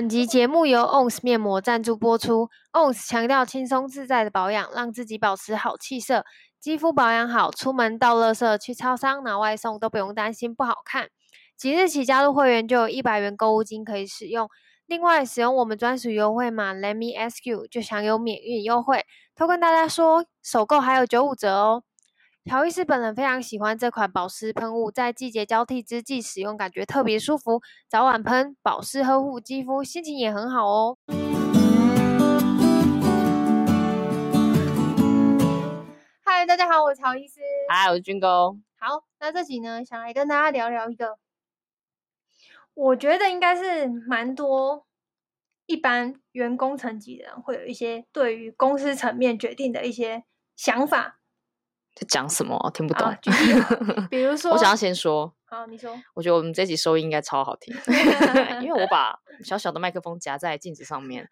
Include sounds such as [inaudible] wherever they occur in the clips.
本集节目由 ONS 面膜赞助播出。ONS 强调轻松自在的保养，让自己保持好气色，肌肤保养好，出门倒垃圾、去超商拿外送都不用担心不好看。即日起加入会员就有一百元购物金可以使用，另外使用我们专属优惠码 Let me ask you 就享有免运优惠。偷跟大家说，首购还有九五折哦。乔医师本人非常喜欢这款保湿喷雾，在季节交替之际使用，感觉特别舒服。早晚喷，保湿呵护肌肤，心情也很好哦。嗨，大家好，我是乔医师。嗨，我是军哥。好，那这集呢，想来跟大家聊聊一个，我觉得应该是蛮多一般员工层级的人会有一些对于公司层面决定的一些想法。在讲什么？听不懂。[laughs] 比如说，我想要先说。好，你说。我觉得我们这集收音应该超好听，[laughs] 因为我把小小的麦克风夹在镜子上面，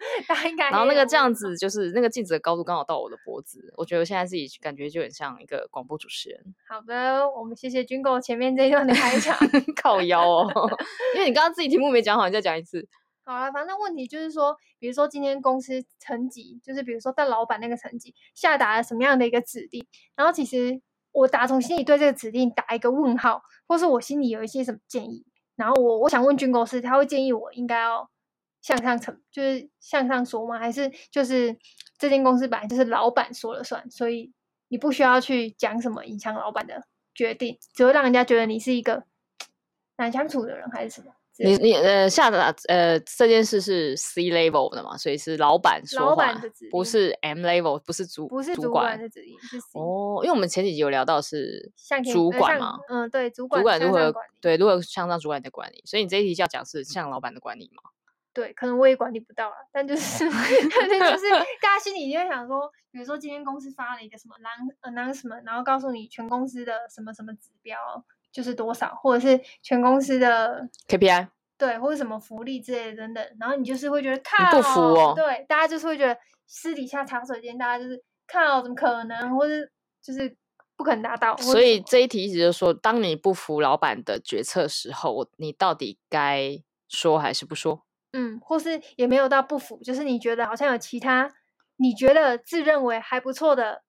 然后那个这样子就是那个镜子的高度刚好到我的脖子，我觉得我现在自己感觉就很像一个广播主持人。好的，我们谢谢军购前面这一段的开场，[laughs] 靠腰哦，因为你刚刚自己题目没讲好，你再讲一次。好了，反正问题就是说，比如说今天公司层级，就是比如说在老板那个层级下达了什么样的一个指令，然后其实我打从心里对这个指令打一个问号，或是我心里有一些什么建议，然后我我想问军公司，他会建议我应该要向上层，就是向上说吗？还是就是这间公司本来就是老板说了算，所以你不需要去讲什么影响老板的决定，只会让人家觉得你是一个 [tsk] 难相处的人，还是什么？你你呃下达呃这件事是 C level 的嘛，所以是老板说话，不是 M level，不是主不是主管的指令，是 C。哦，因为我们前几集有聊到是主管嘛，嗯对，主管主管如何对如何向上主管的管理，所以你这一题就要讲是向老板的管理嘛？对，可能我也管理不到了，但就是 [laughs] 就是 [laughs] 大家心里就会想说，比如说今天公司发了一个什么 announcement，然后告诉你全公司的什么什么指标。就是多少，或者是全公司的 KPI，对，或者什么福利之类的等等，然后你就是会觉得看不服哦，对，大家就是会觉得私底下茶水间，大家就是看哦，怎么可能，或者就是不可能达到。所以这一题一直就是说，当你不服老板的决策时候，你到底该说还是不说？嗯，或是也没有到不服，就是你觉得好像有其他你觉得自认为还不错的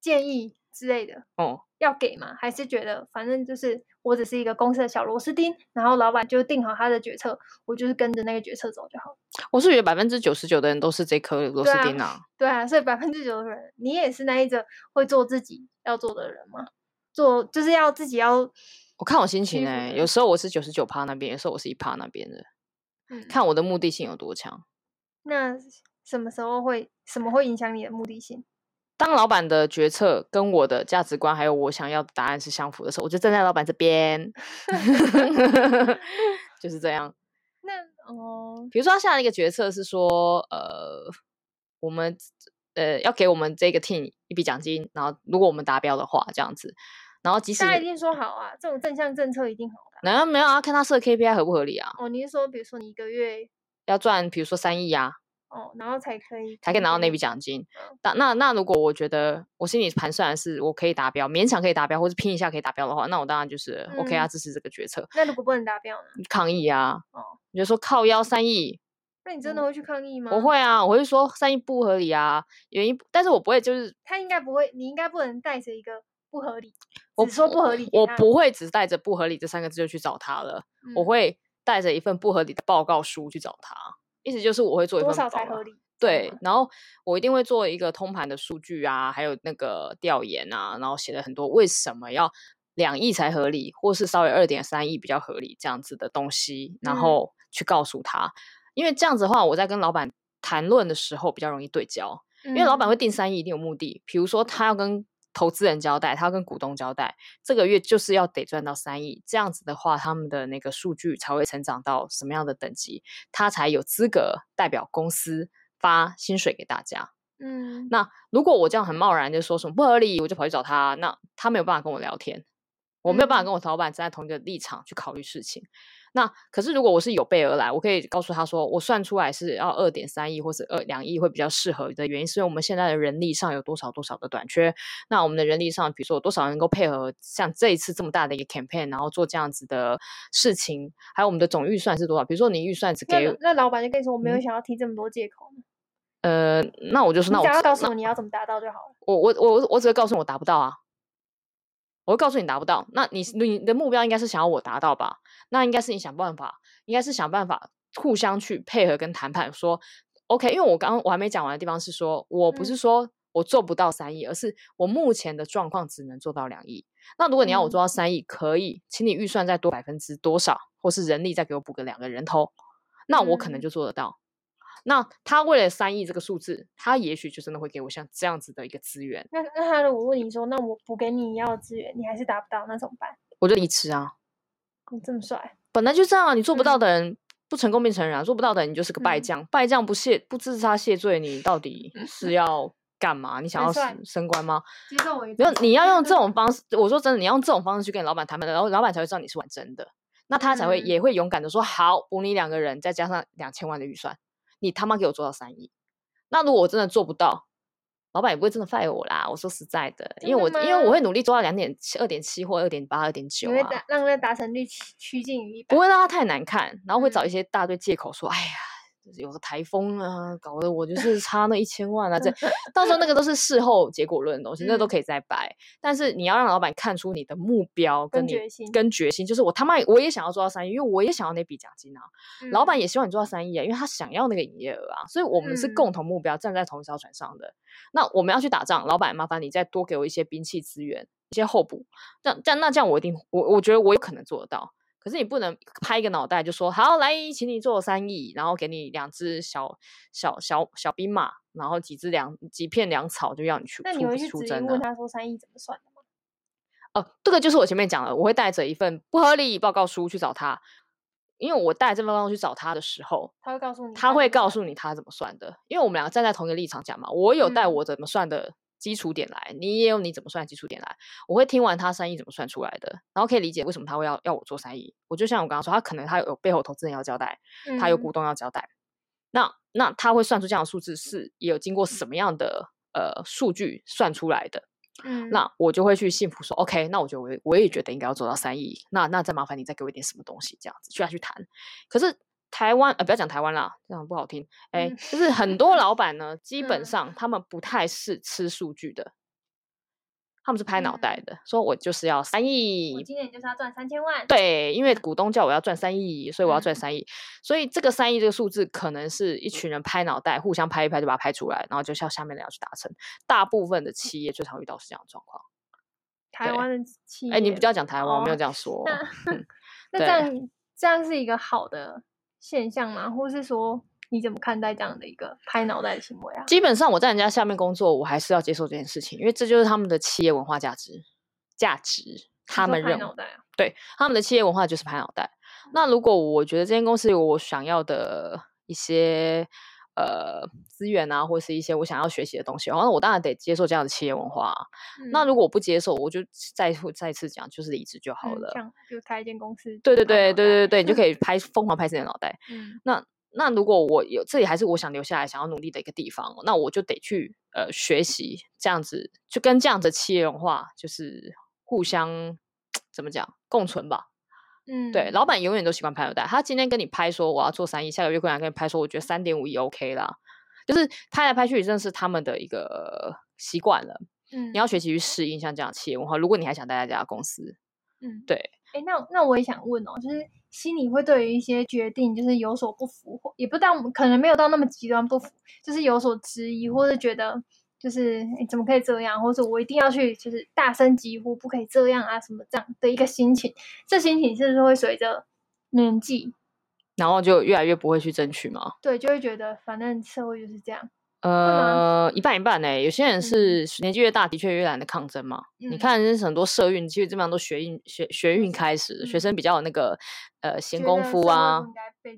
建议之类的哦。要给吗？还是觉得反正就是我只是一个公司的小螺丝钉，然后老板就定好他的决策，我就是跟着那个决策走就好。我是觉得百分之九十九的人都是这颗螺丝钉啊。对啊，所以百分之九的人，你也是那一种会做自己要做的人吗？做就是要自己要。我看我心情哎、欸，有时候我是九十九趴那边，有时候我是一趴那边的，嗯，看我的目的性有多强。那什么时候会什么会影响你的目的性？当老板的决策跟我的价值观还有我想要的答案是相符的时候，我就站在老板这边 [laughs] [laughs] 就是这样。那哦，比如说他下一个决策是说，呃，我们呃要给我们这个 team 一笔奖金，然后如果我们达标的话，这样子，然后即使他一定说好啊，这种正向政策一定好的。没有没有啊，看他设 KPI 合不合理啊？哦，你是说，比如说你一个月要赚，比如说三亿啊？哦，然后才可以，才可以拿到那笔奖金。那、嗯、那那如果我觉得我心里盘算的是我可以达标，勉强可以达标，或是拼一下可以达标的话，那我当然就是 OK 啊，支持这个决策。那如果不能达标呢？抗议啊！哦，你就说靠腰三亿，那你真的会去抗议吗？我会啊，我会说三亿不合理啊，原因，但是我不会就是他应该不会，你应该不能带着一个不合理，我说不合理我，我不会只带着不合理这三个字就去找他了，嗯、我会带着一份不合理的报告书去找他，意思就是我会做一份多少才合理？对，然后我一定会做一个通盘的数据啊，还有那个调研啊，然后写了很多为什么要两亿才合理，或是稍微二点三亿比较合理这样子的东西，然后去告诉他，嗯、因为这样子的话，我在跟老板谈论的时候比较容易对焦，嗯、因为老板会定三亿一定有目的，比如说他要跟投资人交代，他要跟股东交代，这个月就是要得赚到三亿，这样子的话，他们的那个数据才会成长到什么样的等级，他才有资格代表公司。发薪水给大家，嗯，那如果我这样很贸然就说什么不合理，我就跑去找他，那他没有办法跟我聊天，我没有办法跟我老板站在同一个立场去考虑事情。那可是，如果我是有备而来，我可以告诉他说，我算出来是要二点三亿或者二两亿会比较适合的原因，是因为我们现在的人力上有多少多少的短缺。那我们的人力上，比如说有多少人能够配合像这一次这么大的一个 campaign，然后做这样子的事情，还有我们的总预算是多少？比如说你预算只给那，那老板就跟你说，我没有想要提这么多借口。呃，那我就说，那我只要告诉我你要怎么达到就好了。我我我我只会告诉我达不到啊。我会告诉你达不到，那你你的目标应该是想要我达到吧？那应该是你想办法，应该是想办法互相去配合跟谈判，说 OK。因为我刚刚我还没讲完的地方是说，我不是说我做不到三亿，嗯，而是我目前的状况只能做到两亿。那如果你要我做到三亿，可以，请你预算再多百分之多少，或是人力再给我补个两个人头，那我可能就做得到。嗯那他为了三亿这个数字，他也许就真的会给我像这样子的一个资源。那那他如果问你说，那我补给你你要的资源，你还是达不到，那怎么办？我就离职啊！你这么帅，本来就这样啊！你做不到的人、嗯、不成功便成仁啊，做不到的人你就是个败将，嗯、败将不谢不自杀谢罪，你到底是要干嘛？你想要升官吗？接受我没有，你要用这 [laughs] 种方式。我说真的，你要用这种方式去跟老板谈判的，然后老板才会知道你是玩真的，那他才会、嗯、也会勇敢的说好，补你两个人，再加上两千万的预算。你他妈给我做到三亿，那如果我真的做不到，老板也不会真的 fire 我啦。我说实在的，因为我因为我会努力做到两点七、二点七或二点八、二点九啊，让那达成率趋近于一百，不会让他太难看，然后会找一些大堆借口说，嗯、哎呀。有个台风啊，搞得我就是差那一千万啊！这到时候那个都是事后结果论的东西，那都可以再掰。但是你要让老板看出你的目标跟你跟决心，跟决心，就是我他妈我也想要做到三亿，因为我也想要那笔奖金啊。嗯、老板也希望你做到三亿啊，因为他想要那个营业额啊。所以我们是共同目标，站在同一艘船上的。嗯、那我们要去打仗，老板麻烦你再多给我一些兵器资源，一些候补。这样这样那这样我一定我我觉得我有可能做得到。可是你不能拍一个脑袋就说好来，请你做三亿，然后给你两只小小小小兵马，然后几只粮几片粮草，就要你去。那你会去直接问他说三亿怎么算的吗？哦，这个就是我前面讲的，我会带着一份不合理报告书去找他，因为我带这份报告去找他的时候，他会告诉你，他会告诉你他怎么算的，因为我们两个站在同一个立场讲嘛，我有带我怎么算的。嗯基础点来，你也有你怎么算的基础点来。我会听完他三亿怎么算出来的，然后可以理解为什么他会要要我做三亿。我就像我刚刚说，他可能他有背后投资人要交代，他有股东要交代。嗯、那那他会算出这样的数字是也有经过什么样的呃数据算出来的。嗯，那我就会去信服说，OK，那我就我我也觉得应该要做到三亿。那那再麻烦你再给我一点什么东西，这样子去下去谈。可是。台湾呃，不要讲台湾啦，这样不好听。哎、嗯，就是很多老板呢，基本上他们不太是吃数据的，他们是拍脑袋的，嗯、说我就是要三亿，我今年就是要赚三千万。对，因为股东叫我要赚三亿，所以我要赚三亿。嗯、所以这个三亿这个数字，可能是一群人拍脑袋，互相拍一拍就把它拍出来，然后就向下面的要去达成。大部分的企业最常遇到是这样的状况。台湾的企业，哎，你不要讲台湾，哦、我没有这样说。那，[laughs] 那这样这样是一个好的。现象吗？或是说你怎么看待这样的一个拍脑袋的行为啊？基本上我在人家下面工作，我还是要接受这件事情，因为这就是他们的企业文化价值。价值，他们认为，啊、对他们的企业文化就是拍脑袋。嗯、那如果我觉得这间公司有我想要的一些呃资源啊，或是一些我想要学习的东西，然后我当然得接受这样的企业文化。嗯、那如果我不接受，我就再再次讲，就是离职就好了。这样就开一间公司。对对对对对对，你就可以拍疯狂拍自己的脑袋。[laughs] 嗯。那那如果我有这里还是我想留下来想要努力的一个地方，那我就得去呃学习这样子，就跟这样的企业文化就是互相 [tsk] 怎么讲共存吧。嗯，对，老板永远都喜欢拍脑袋。他今天跟你拍说我要做三亿，下个月过来跟你拍说我觉得三点五亿 OK 啦，就是拍来拍去，真的是他们的一个习惯了。嗯，你要学习去适应像这样企业文化。如果你还想待在这家公司，嗯，对。哎，那那我也想问哦，就是心里会对于一些决定就是有所不服，或也不到可能没有到那么极端不服，就是有所质疑，或者觉得。就是你怎么可以这样，或者我一定要去，就是大声疾呼，不可以这样啊，什么这样的一个心情，这心情是不是会随着年纪，然后就越来越不会去争取吗？对，就会觉得反正社会就是这样。呃，一半一半呢、欸。有些人是年纪越大，的确越懒得抗争嘛。嗯、你看，很多社运，其实基本上都学运学学运开始，嗯、学生比较有那个呃闲工夫啊。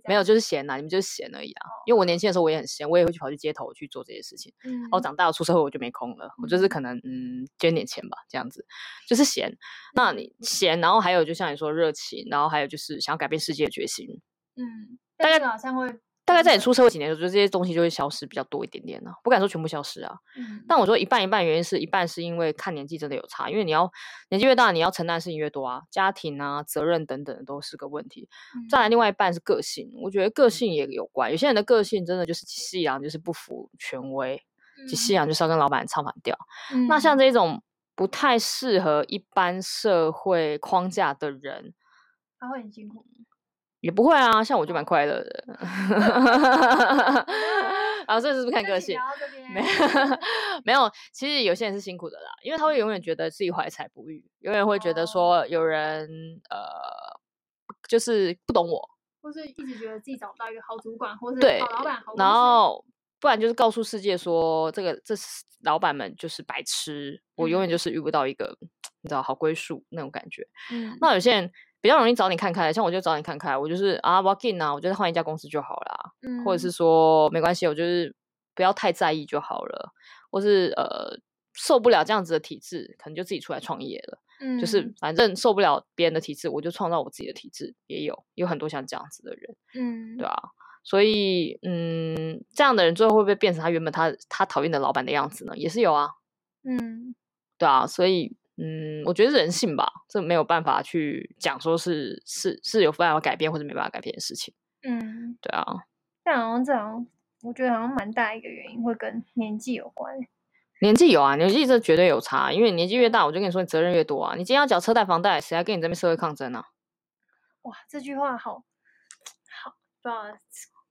没有，就是闲呐、啊，你们就是闲而已啊。哦、因为我年轻的时候我也很闲，我也会去跑去街头去做这些事情。嗯。然后长大了出社会我就没空了，嗯、我就是可能嗯捐点钱吧，这样子就是闲。那你闲，然后还有就像你说热情，然后还有就是想要改变世界的决心。嗯。大概好像会。大概在你出社会几年的时候，就这些东西就会消失比较多一点点了。不敢说全部消失啊，嗯、但我说一半一半，原因是一半是因为看年纪真的有差，因为你要年纪越大，你要承担的事情越多啊，家庭啊、责任等等都是个问题。嗯、再来，另外一半是个性，我觉得个性也有关。有些人的个性真的就是西洋，就是不服权威，西洋就是要跟老板唱反调。嗯、那像这种不太适合一般社会框架的人，他会很辛苦。也不会啊，像我就蛮快乐的。[laughs] 啊，这是不是看个性？[laughs] 没有，没有。其实有些人是辛苦的啦，因为他会永远觉得自己怀才不遇，永远会觉得说有人、哦、呃，就是不懂我，或是一直觉得自己找不到一个好主管，或是好老板。好然后不然就是告诉世界说，这个这是老板们就是白痴，我永远就是遇不到一个、嗯、你知道好归宿那种感觉。嗯，那有些人。比较容易找你看开，像我就找你看开，我就是啊，walk in 啊，我觉得换一家公司就好啦，嗯，或者是说没关系，我就是不要太在意就好了，或是呃受不了这样子的体制，可能就自己出来创业了，嗯，就是反正受不了别人的体制，我就创造我自己的体制，也有有很多像这样子的人，嗯，对啊，所以嗯，这样的人最后会不会变成他原本他他讨厌的老板的样子呢？也是有啊，嗯，对啊，所以。嗯，我觉得人性吧，这没有办法去讲，说是是是有办法改变或者没办法改变的事情。嗯，对啊。但好像这样，我觉得好像蛮大一个原因会跟年纪有关。年纪有啊，年纪这绝对有差，因为年纪越大，我就跟你说，你责任越多啊。你今天要缴车贷房贷，谁还跟你这边社会抗争啊？哇，这句话好好，不好。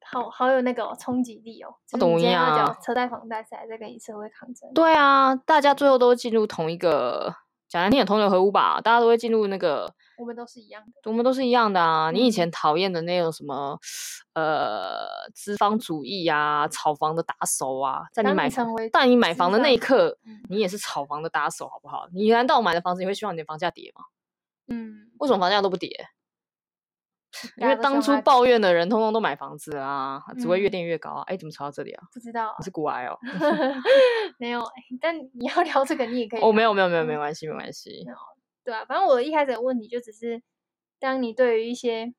好好有那个冲击力哦！懂呀，车贷房贷谁还在跟你社会抗争？对啊，大家最后都进入同一个。讲难听点，同流合污吧，大家都会进入那个。我们都是一样的。我们都是一样的啊！嗯、你以前讨厌的那种什么，呃，资方主义啊，炒房的打手啊，在你买房，但你买房的那一刻，嗯、你也是炒房的打手，好不好？你难道买了房子，你会希望你的房价跌吗？嗯。为什么房价都不跌？因为当初抱怨的人，通通都买房子啊，只会越垫越高啊！哎、嗯，怎么吵到这里啊？不知道，你是古癌哦？[laughs] 没有，但你要聊这个，你也可以。哦，没有，没有，没有，没关系，没关系。对啊，反正我一开始的问题就只是，当你对于一些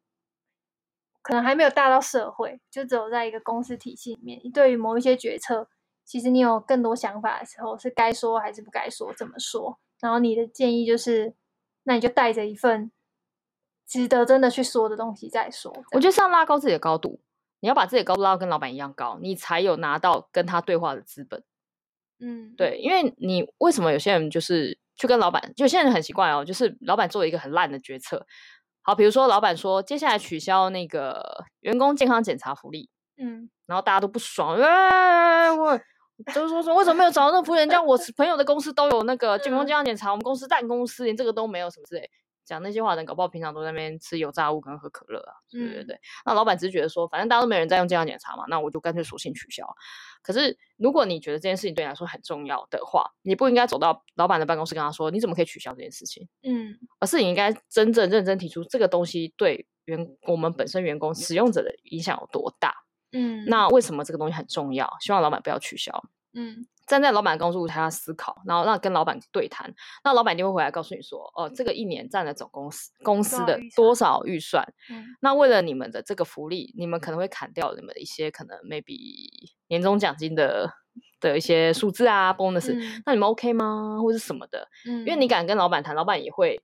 可能还没有大到社会，就只有在一个公司体系里面，你对于某一些决策，其实你有更多想法的时候，是该说还是不该说？怎么说？然后你的建议就是，那你就带着一份。值得真的去说的东西再说。我觉得是要拉高自己的高度，你要把自己的高度拉到跟老板一样高，你才有拿到跟他对话的资本。嗯，对，因为你为什么有些人就是去跟老板，有些人很奇怪哦，就是老板做了一个很烂的决策。好，比如说老板说接下来取消那个员工健康检查福利，嗯，然后大家都不爽，哎，我就是说说为什么没有找到那个服务员？这样我朋友的公司都有那个员工健康检查，我们公司烂公司连这个都没有，什么之类。讲那些话的人，搞不好平常都在那边吃油炸物跟喝可乐啊，对对对。嗯、那老板只是觉得说，反正大家都没人在用健康检查嘛，那我就干脆索性取消。可是如果你觉得这件事情对你来说很重要的话，你不应该走到老板的办公室跟他说，你怎么可以取消这件事情？嗯，而是你应该真正认真提出这个东西对员我们本身员工使用者的影响有多大？嗯，那为什么这个东西很重要？希望老板不要取消。嗯。站在老板的工作舞台上思考，然后让跟老板对谈，那老板一定会回来告诉你说，哦，这个一年占了总公司公司的多少预算？嗯，那为了你们的这个福利，你们可能会砍掉你们的一些可能 maybe 年终奖金的的一些数字啊，bonus，嗯，那你们 OK 吗？或是什么的？嗯，因为你敢跟老板谈，老板也会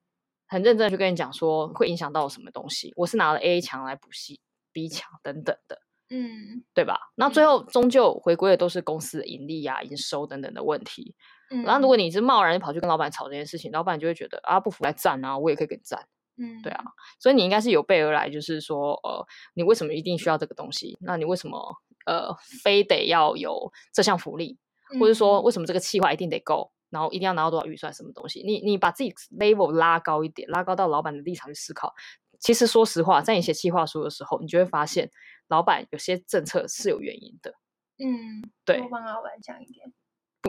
很认真的去跟你讲说，会影响到什么东西。我是拿了 A 墙来补习 B 墙等等的。嗯，对吧？那最后终究回归的都是公司的盈利啊、营收等等的问题。嗯，然后如果你是贸然跑去跟老板吵这件事情，老板就会觉得啊，不服来战啊，我也可以跟你战。嗯，对啊，所以你应该是有备而来，就是说，呃，你为什么一定需要这个东西？那你为什么呃非得要有这项福利？或者说为什么这个企划一定得够？然后一定要拿到多少预算？什么东西？你你把自己 level 拉高一点，拉高到老板的立场去思考。其实说实话，在你写计划书的时候，你就会发现。老板有些政策是有原因的，嗯，对，多帮老板讲一点。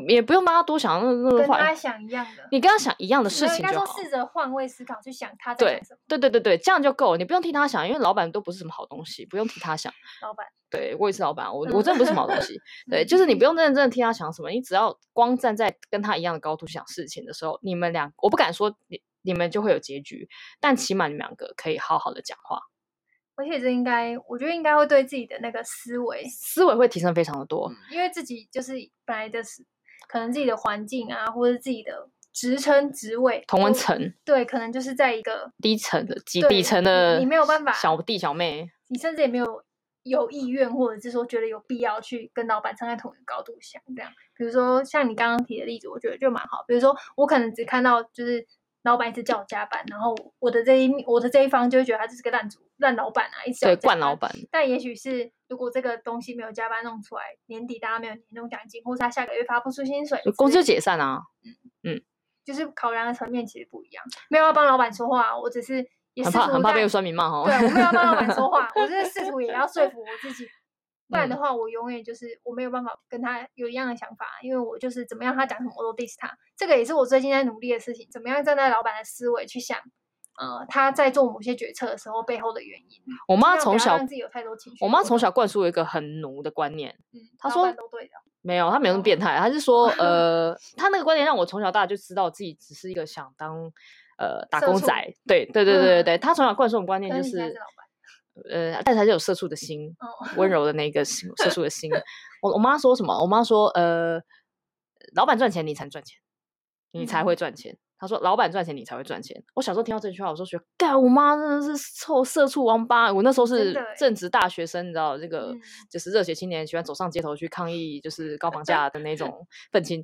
也不用帮他多想那那跟他想一样的，你跟他想一样的事情就好。应该说试着换位思考，去想他在想什么。对对对对对，这样就够了。你不用替他想，因为老板都不是什么好东西，不用替他想。[laughs] 老板，对我也是老板，我我真的不是什么好东西。对，就是你不用认真的替他想什么，你只要光站在跟他一样的高度想事情的时候，你们俩，我不敢说你你们就会有结局，但起码你们两个可以好好的讲话。而且这应该，我觉得应该会对自己的那个思维思维会提升非常的多，嗯，因为自己就是本来就是。可能自己的环境啊，或者自己的职称、职位、同温层，对，可能就是在一个低层的、极底层的，你没有办法，小弟小妹，你甚至也没有有意愿，或者是说觉得有必要去跟老板站在同一个高度想这样。比如说像你刚刚提的例子，我觉得就蛮好。比如说我可能只看到就是。老板一直叫我加班，然后我的这一我的这一方就会觉得他就是个烂主烂老板啊，一直。对，惯老板。但也许是如果这个东西没有加班弄出来，年底大家没有年终奖金，或是他下个月发不出薪水，公司就解散啊。嗯嗯，就是考量的层面其实不一样。没有要帮老板说话，我只是也很怕很怕被酸民骂哈。对，我没有要帮老板说话，[laughs] 我就是试图也要说服我自己。不然的话，我永远就是我没有办法跟他有一样的想法，因为我就是怎么样，他讲什么我都 diss 他。这个也是我最近在努力的事情，怎么样站在老板的思维去想，呃，他在做某些决策的时候背后的原因。我妈从小让自己有太多情绪，我妈从小灌输我一个很奴的观念。嗯，她说都对的，没有，他没有那么变态，他是说，呃，他那个观念让我从小到大就知道自己只是一个想当呃打工仔。对对对对对对，她从小灌输我观念就是。呃，但是还是有社畜的心，温、oh. 柔的那个心，[laughs] 社畜的心。我我妈说什么？我妈说，呃，老板赚钱，你才赚钱，你才会赚钱。她、嗯、说，老板赚钱，你才会赚钱。我小时候听到这句话，我说觉得，干，我妈真的是臭社畜王八。我那时候是正值大学生，你知道，这个就是热血青年，喜欢走上街头去抗议，就是高房价的那种 [laughs] 愤青。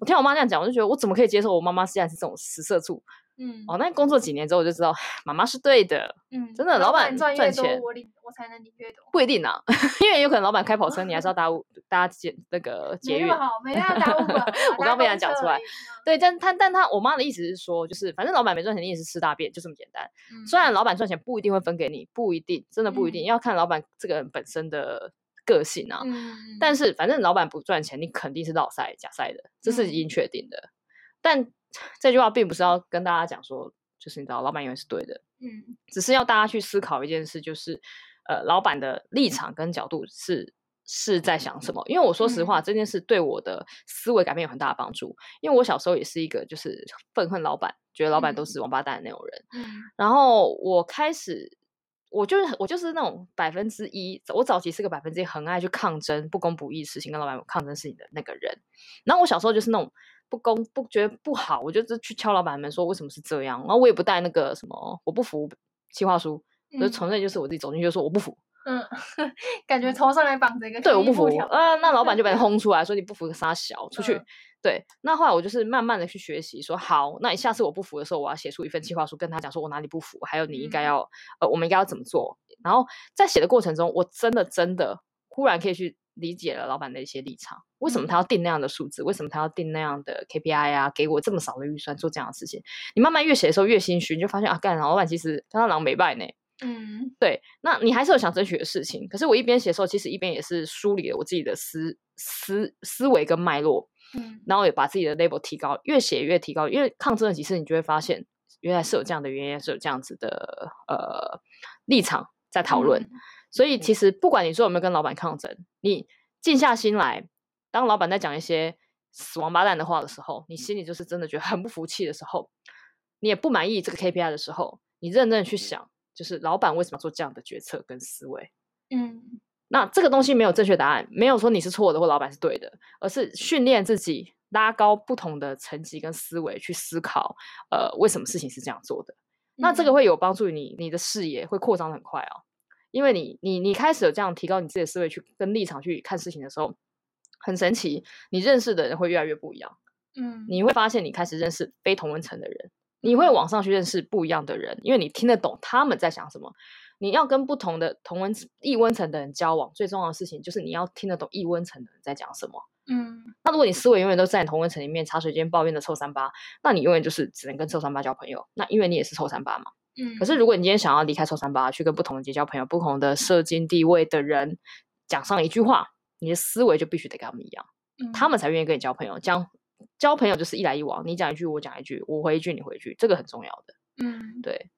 我听我妈这样讲，我就觉得，我怎么可以接受我妈妈现在是这种死社畜？嗯，哦，那工作几年之后我就知道，妈妈是对的。嗯，真的，老板赚钱，我领我才能领越多。不一定啊，[laughs] 因为有可能老板开跑车，你还是要 [laughs] 搭搭捷那个捷运。没那么好，没那么搭 [laughs] 我刚刚被人讲出来。对，但他但他我妈的意思是说，就是反正老板没赚钱，你也是吃大便，就这么简单。嗯虽然老板赚钱不一定会分给你，不一定，真的不一定，要看老板这个人本身的个性啊。嗯但是反正老板不赚钱，你肯定是老塞假塞的，这是已经确定的。但这句话并不是要跟大家讲说，就是你知道，老板永远是对的，嗯，只是要大家去思考一件事，就是，呃，老板的立场跟角度是是在想什么？因为我说实话，这件事对我的思维改变有很大的帮助。因为我小时候也是一个就是愤恨老板，觉得老板都是王八蛋的那种人，嗯，然后我开始，我就是我就是那种百分之一，我早期是个百分之一很爱去抗争不公不义事情跟老板抗争事情的那个人。然后我小时候就是那种。不公不觉得不好，我就是去敲老板门说为什么是这样，然后我也不带那个什么我不服计划书，嗯、就纯粹就是我自己走进去就说我不服，嗯，[laughs] 感觉头上还绑着一个对我不服，啊，那老板就把你轰出来说你不服杀小出去，嗯、对，那后来我就是慢慢的去学习说好，那你下次我不服的时候，我要写出一份计划书跟他讲说我哪里不服，还有你应该要、嗯、呃我们应该要怎么做，然后在写的过程中，我真的真的忽然可以去。理解了老板的一些立场，为什么他要定那样的数字？嗯、为什么他要定那样的 KPI 啊？给我这么少的预算做这样的事情？你慢慢越写的时候越心虚，你就发现啊，干老板其实他狼没败呢。嗯，对，那你还是有想争取的事情。可是我一边写的时候，其实一边也是梳理了我自己的思思思维跟脉络。嗯，然后也把自己的 level 提高，越写越提高。因为抗争了几次，你就会发现原来是有这样的原因，是有这样子的呃立场在讨论。嗯所以其实不管你说有没有跟老板抗争，你静下心来，当老板在讲一些死王八蛋的话的时候，你心里就是真的觉得很不服气的时候，你也不满意这个 KPI 的时候，你认真的去想，就是老板为什么要做这样的决策跟思维？嗯，那这个东西没有正确答案，没有说你是错的或老板是对的，而是训练自己拉高不同的层级跟思维去思考，呃，为什么事情是这样做的？那这个会有帮助你，你的视野会扩张的很快哦。因为你你你开始有这样提高你自己的思维去跟立场去看事情的时候，很神奇，你认识的人会越来越不一样。嗯，你会发现你开始认识非同温层的人，你会往上去认识不一样的人，因为你听得懂他们在想什么。你要跟不同的同温异温层的人交往，最重要的事情就是你要听得懂异温层的人在讲什么。嗯，那如果你思维永远都在同温层里面茶水间抱怨的臭三八，那你永远就是只能跟臭三八交朋友。那因为你也是臭三八嘛。嗯，可是如果你今天想要离开臭三八，去跟不同的结交朋友、不同的社经地位的人讲上一句话，你的思维就必须得跟他们一样，嗯、他们才愿意跟你交朋友。这样交朋友就是一来一往，你讲一句我讲一句，我回一句你回一句，这个很重要的。嗯，对。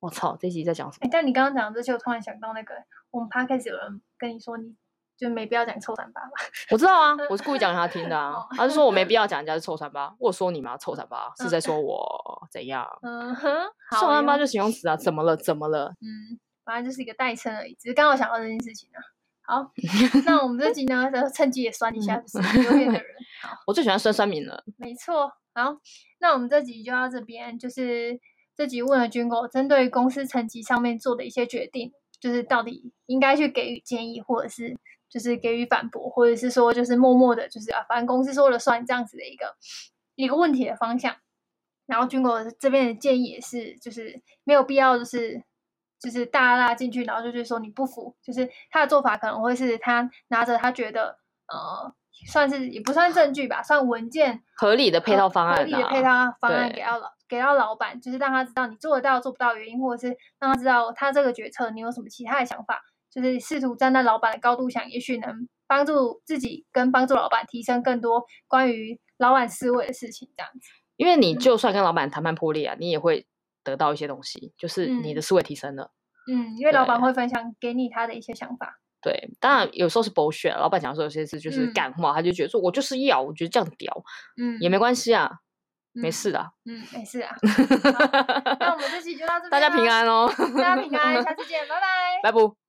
我操，这集在讲什么？哎，但你刚刚讲这些，我突然想到那个，我们 podcast 有人跟你说，你就没必要讲臭三八吧？我知道啊，[laughs] 我是故意讲给他听的啊。他就说我没 [laughs] 必要讲人家是臭三八，我说你吗？臭三八是在说我怎样？嗯哼，臭三八就形容词啊，怎么了？怎么了？嗯，反正就是一个代称而已，只是刚好想到这件事情啊。好，[laughs] 那我们这集呢，趁机也酸一下，就是留言的人。我最喜欢酸酸民了。没错，好，那我们这集就到这边，就是。这集问了军狗，针对公司层级上面做的一些决定，就是到底应该去给予建议，或者是就是给予反驳，或者是说就是默默的，就是啊，反正公司说了算这样子的一个一个问题的方向。然后军国这边的建议也是，就是没有必要，就是就是大拉拉进去，然后就是说你不服，就是他的做法可能会是他拿着他觉得呃。算是也不算证据吧，算文件合理的配套方案，合理的配套方案给到老给到老板，就是让他知道你做得到做不到原因，或者是让他知道他这个决策你有什么其他的想法，就是试图站在老板的高度想，也许能帮助自己跟帮助老板提升更多关于老板思维的事情，这样子。因为你就算跟老板谈判破裂啊，嗯、你也会得到一些东西，就是你的思维提升了。嗯，因为老板会分享给你他的一些想法。对，当然有时候是 bullshit，老板讲说有些事就是干话，嗯、他就觉得说我就是要，我觉得这样屌，嗯，也没关系啊，嗯、没事的，嗯，没事啊。[laughs] 那我们这期就到这边，大家平安哦，大家平安，[laughs] 下次见，拜拜，拜不。